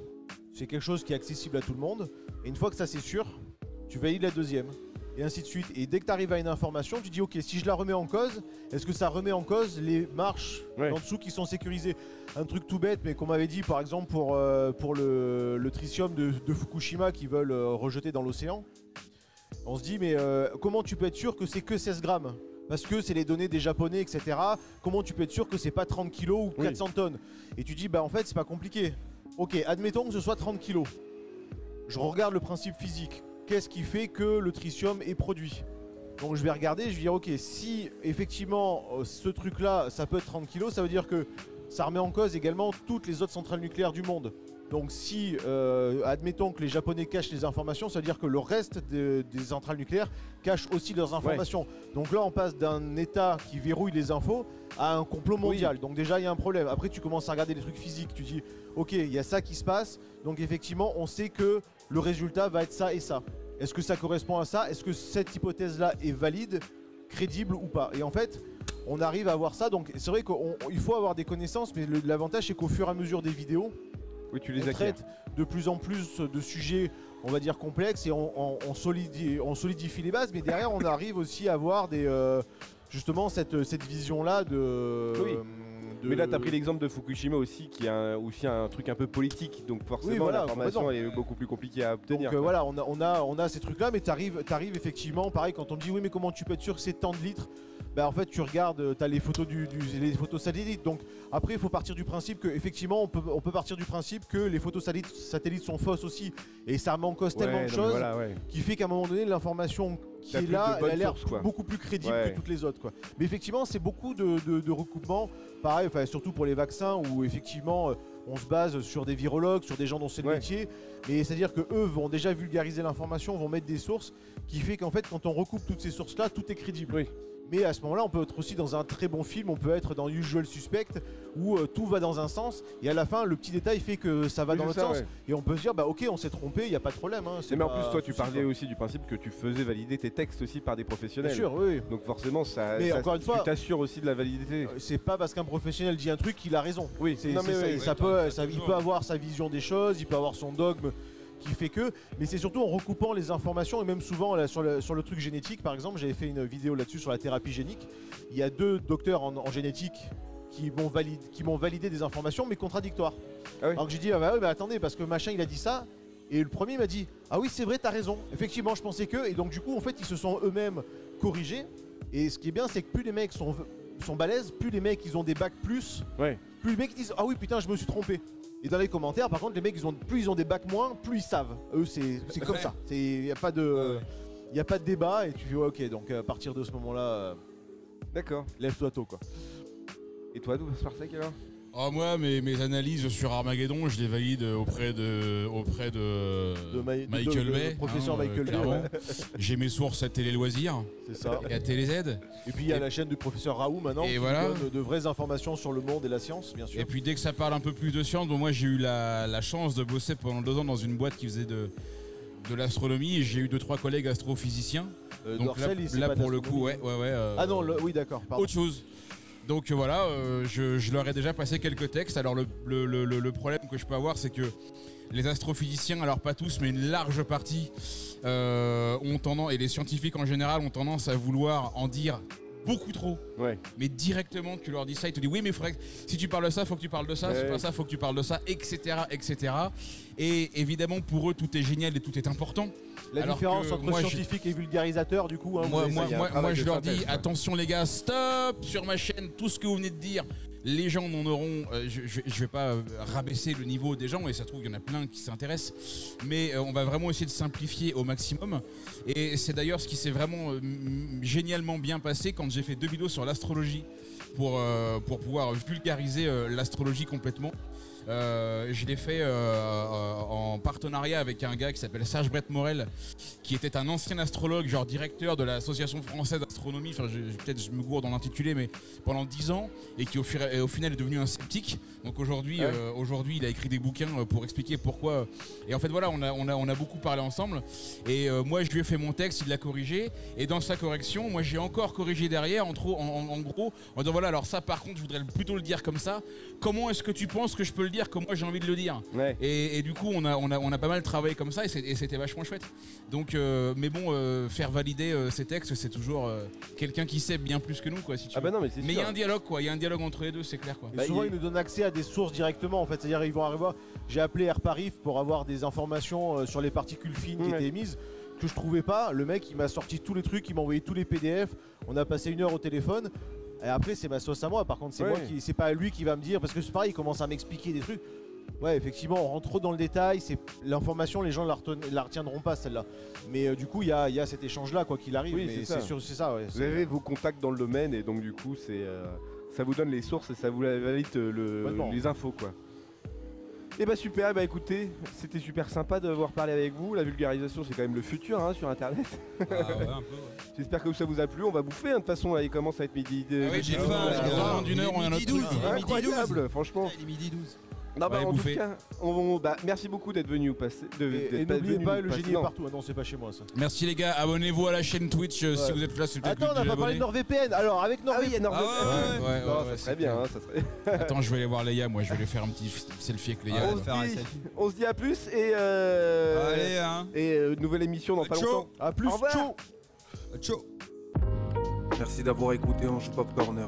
c'est quelque chose qui est accessible à tout le monde. Et une fois que ça c'est sûr, tu valides la deuxième. Et ainsi de suite. Et dès que tu arrives à une information, tu dis ok, si je la remets en cause, est-ce que ça remet en cause les marches
Ouais.
en dessous qui sont sécurisées? Un truc tout bête, mais qu'on m'avait dit par exemple pour, euh, pour le, le tritium de, de Fukushima qu'ils veulent euh, rejeter dans l'océan. On se dit, mais euh, comment tu peux être sûr que c'est que 16 grammes? Parce que c'est les données des japonais, etc. Comment tu peux être sûr que c'est pas 30 kilos ou
Oui.
400 tonnes? Et tu dis, bah en fait, c'est pas compliqué. Ok, admettons que ce soit 30 kilos. Je regarde le principe physique. Qu'est-ce qui fait que le tritium est produit? Donc je vais regarder, je vais dire, ok, si effectivement euh, ce truc-là, ça peut être 30 kilos, ça veut dire que ça remet en cause également toutes les autres centrales nucléaires du monde. Donc si, euh, admettons que les Japonais cachent les informations, ça veut dire que le reste de- des centrales nucléaires cachent aussi leurs informations. Donc là, on passe d'un État qui verrouille les infos à un complot mondial. Donc déjà, il y a un problème. Après, tu commences à regarder les trucs physiques. Tu dis, ok, il y a ça qui se passe. Donc effectivement, on sait que le résultat va être ça et ça. Est-ce que ça correspond à ça? Est-ce que cette hypothèse-là est valide, crédible ou pas? Et en fait, on arrive à voir ça. Donc c'est vrai qu'il faut avoir des connaissances, mais l'avantage c'est qu'au fur et à mesure des vidéos,
Oui, tu les
on traite de plus en plus de sujets, on va dire complexes, et on, on- on solidifie, les bases, mais derrière on arrive aussi à avoir des, euh, justement cette, cette vision-là de,
Oui.
De-
Mais là, t'as pris l'exemple de Fukushima aussi, qui a un- aussi un truc un peu politique, donc forcément
Oui, voilà,
l'information elle est beaucoup plus compliquée à obtenir.
Donc euh, voilà, on a, on, a, on a ces trucs-là, mais t'arrives arrives effectivement, pareil, quand on te dit oui, mais comment tu peux être sûr que c'est tant de litres? Bah en fait tu regardes, tu as les photos du, du- les photos satellites. Donc après il faut partir du principe que effectivement on peut, on peut partir du principe que les photos satellites, satellites sont fausses aussi. Et ça cause
Ouais,
tellement de choses
voilà, ouais.
qui fait qu'à un moment donné l'information qui est là, elle a l'air beaucoup plus crédible
Ouais.
que toutes les autres. Quoi. Mais effectivement c'est beaucoup de, de, de recoupements, pareil, enfin, surtout pour les vaccins où effectivement euh, on se base sur des virologues, sur des gens dont c'est le
Ouais.
métier. Mais c'est-à-dire que eux vont déjà vulgariser l'information, vont mettre des sources, qui fait qu'en fait quand on recoupe toutes ces sources-là, tout est crédible.
Oui.
Mais à ce moment-là, on peut être aussi dans un très bon film, on peut être dans Usual Suspect, où euh, tout va dans un sens, et à la fin, le petit détail fait que ça va
Oui,
dans l'autre sens.
ouais.
Et on peut se dire, bah ok, on s'est trompé, il n'y a pas de problème. hein,
Mais en plus, toi, tu parlais aussi du principe que tu faisais valider tes textes aussi par des professionnels.
Bien sûr, oui.
Donc forcément, ça,
Mais
ça-
encore une
tu
fois-
t'assures aussi de la validité.
Euh, C'est pas parce qu'un professionnel dit un truc qu'il a raison.
Oui,
C'est-
non,
c'est
mais
ça, peut, il peut avoir sa vision des choses, il peut avoir son dogme qui fait que, mais c'est surtout en recoupant les informations et même souvent là, sur, le, sur le truc génétique par exemple, j'avais fait une vidéo là-dessus sur la thérapie génique. Il y a deux docteurs en, en génétique qui m'ont validé, validé des informations mais contradictoires.
Ah oui.
Alors que j'ai dit ah bah ouais, mais attendez parce que machin il a dit ça et le premier m'a dit ah oui c'est vrai t'as raison effectivement je pensais que et donc du coup en fait ils se sont eux-mêmes corrigés et ce qui est bien c'est que plus les mecs sont sont balèzes plus les mecs ils ont des bacs plus
Ouais.
plus les mecs disent ah oui putain je me suis trompé et dans les commentaires par contre les mecs ils ont plus ils ont des bacs moins plus ils savent. Eux c'est comme ça. C'est y a pas de y a pas de débat et tu fais ouais, ok donc à partir de ce moment là
D'accord.
lève-toi tôt quoi.
Et toi, d'où Sparsec alors?
Oh, moi, mes, mes analyses sur Armageddon, je les valide auprès de, auprès de,
De Ma- de-
Michael
de-
Bay.
professeur
hein,
Michael Bay.
J'ai mes sources à Télé Loisirs
c'est ça
et à Télé Z.
et puis il y a la chaîne du professeur Raoult maintenant
Et
qui
voilà.
donne de vraies informations sur le monde et la science bien sûr
Et puis dès que ça parle un peu plus de science, bon, moi j'ai eu la, la chance de bosser pendant deux ans dans une boîte qui faisait de, de l'astronomie et j'ai eu deux trois collègues astrophysiciens.
Euh,
Donc là,
c'est
là,
pas
pour le coup,
d'astronomie.
ouais, ouais, ouais. euh,
ah non le- oui d'accord
autre chose. Donc euh, voilà, euh, je, je leur ai déjà passé quelques textes. Alors le, le- le- le- le problème que je peux avoir, c'est que les astrophysiciens, alors pas tous, mais une large partie, euh, ont tendance, et les scientifiques en général ont tendance à vouloir en dire beaucoup trop.
Ouais.
Mais directement, tu leur dis ça, ils te disent oui, mais faudrait si tu parles de ça, faut que tu parles de ça, si
Ouais.
tu parles de ça, faut que tu parles de ça, etc., etc. Et évidemment, pour eux, tout est génial et tout est important.
La
Alors
différence entre
moi,
scientifique et vulgarisateur, du coup. hein,
moi, moi,
de
je leur dis attention les gars, stop sur ma chaîne, tout ce que vous venez de dire. Les gens n'en auront. euh, je, je, je vais pas euh, rabaisser le niveau des gens et ça se trouve il y en a plein qui s'intéressent, mais euh, on va vraiment essayer de simplifier au maximum. Et c'est d'ailleurs ce qui s'est vraiment euh, génialement bien passé quand j'ai fait deux vidéos sur l'astrologie pour pour pouvoir vulgariser l'astrologie complètement. Euh, je l'ai fait euh, euh, en partenariat avec un gars qui s'appelle Serge Brett Morel, qui était un ancien astrologue, genre directeur de l'association française d'astronomie. Enfin, peut-être je me gourde dans l'intitulé, mais pendant 10 ans et qui au, final est devenu un sceptique. Donc aujourd'hui,
Ouais.
euh, aujourd'hui, il a écrit des bouquins pour expliquer pourquoi. Et en fait, voilà, on a, on a, on a beaucoup parlé ensemble. Et moi, je lui ai fait mon texte, il l'a corrigé. Et dans sa correction, moi, j'ai encore corrigé derrière, en, trop- en, en- en gros, en disant voilà, alors ça, par contre, je voudrais plutôt le dire comme ça. Comment est-ce que tu penses que je peux le dire comme moi j'ai envie de le dire
Ouais.
et, et du coup, on a, on, a, on a pas mal travaillé comme ça et c'est- et c'était vachement chouette. Donc, euh, mais bon, euh, faire valider euh, ces textes, c'est toujours euh, quelqu'un qui sait bien plus que nous, quoi, si tu
Ah bah non, mais
il y a un dialogue, quoi. Il y a un dialogue entre les deux, c'est clair, quoi.
Et
Bah,
souvent,
il-
ils nous donnent accès à des sources directement, en fait. C'est-à-dire, ils vont arriver. J'ai appelé Airparif pour avoir des informations euh, sur les particules fines qui étaient émises, que je trouvais pas. Le mec, il m'a sorti tous les trucs, il m'a envoyé tous les PDF. On a passé une heure au téléphone. Et après, c'est ma sauce à moi. Par contre, c'est moi qui. C'est pas lui qui va me dire. Parce que c'est pareil, il commence à m'expliquer des trucs. Ouais, effectivement, on rentre trop dans le détail. C'est l'information, les gens la, reten- la retiendront pas celle-là. Mais euh, du coup, il y a, il y a cet échange-là, quoi qu'il arrive.
Oui,
mais
c'est
sûr, c'est ça. Ouais,
Vous avez vos contacts dans le domaine et donc du coup c'est euh, ça vous donne les sources et ça vous valide euh, le- les infos quoi. Et bah super, bah écoutez, c'était super sympa d'avoir parlé avec vous. La vulgarisation c'est quand même le futur hein, sur internet.
Ah ouais, un peu, ouais.
J'espère que ça vous a plu. On va bouffer hein, de toute façon là il commence à être midi.
Ah oui, j'ai faim, d'une heure, on a notre
midi
truc.
12, il est midi 12.
Incroyable, franchement.
Il est midi 12.
Non, bah, en tout cas, on- on- bah, merci beaucoup d'être venu passer. De,
Et,
d'être
et n'oubliez
venu
pas,
nous
le
passer-
génie est
non.
partout. Ah non, c'est pas chez moi ça.
Merci les gars, abonnez-vous à la chaîne Twitch euh, si
Ouais.
vous êtes là, c'est peut-être
Attends, on n'a
que
pas parlé de NordVPN. Alors, avec
Ah oui, il y a
NordVPN.
Ah ouais,
Ouais, ouais,
Non,
ouais,
ça
c'est
serait bien,
clair.
hein, ça serait.
Attends, je vais aller voir Léa, moi je vais aller faire un petit selfie avec Léa.
On,
là.
faire un
se dit,
selfie.
on se dit à plus et euh,
Allez, hein.
et euh, nouvelle émission dans pas
Ciao.
longtemps.
A plus,
Au revoir.
ciao
Ciao.
Merci d'avoir écouté Ange Pop Corner.